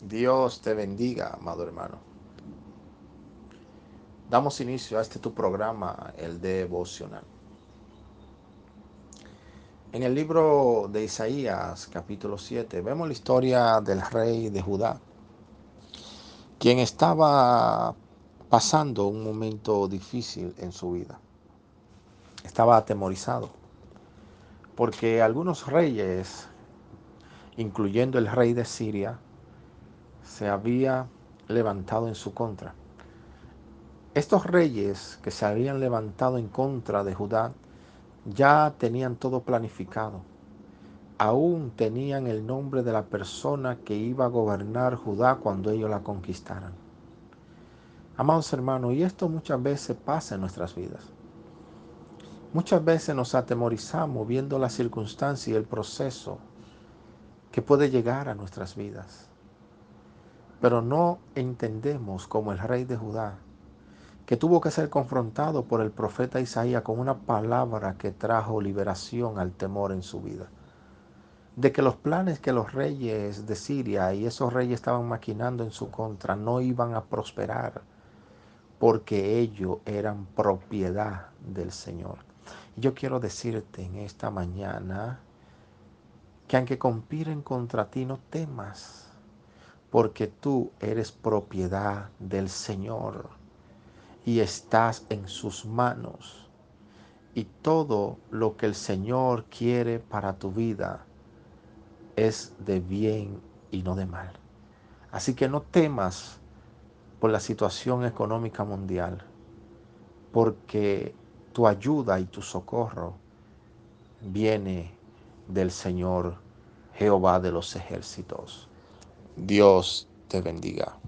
Dios te bendiga, amado hermano. Damos inicio a este tu programa, el devocional. En el libro de Isaías, capítulo 7, vemos la historia del rey de Judá, quien estaba pasando un momento difícil en su vida. Estaba atemorizado, porque algunos reyes, incluyendo el rey de Siria, se había levantado en su contra. Estos reyes que se habían levantado en contra de Judá ya tenían todo planificado. Aún tenían el nombre de la persona que iba a gobernar Judá cuando ellos la conquistaran. Amados hermanos, y esto muchas veces pasa en nuestras vidas. Muchas veces nos atemorizamos viendo la circunstancia y el proceso que puede llegar a nuestras vidas. Pero no entendemos como el rey de Judá, que tuvo que ser confrontado por el profeta Isaías con una palabra que trajo liberación al temor en su vida. De que los planes que los reyes de Siria y esos reyes estaban maquinando en su contra no iban a prosperar, porque ellos eran propiedad del Señor. Yo quiero decirte en esta mañana que aunque conspiren contra ti, no temas porque tú eres propiedad del Señor y estás en sus manos. Y todo lo que el Señor quiere para tu vida es de bien y no de mal. Así que no temas por la situación económica mundial, porque tu ayuda y tu socorro viene del Señor Jehová de los ejércitos. Dios te bendiga.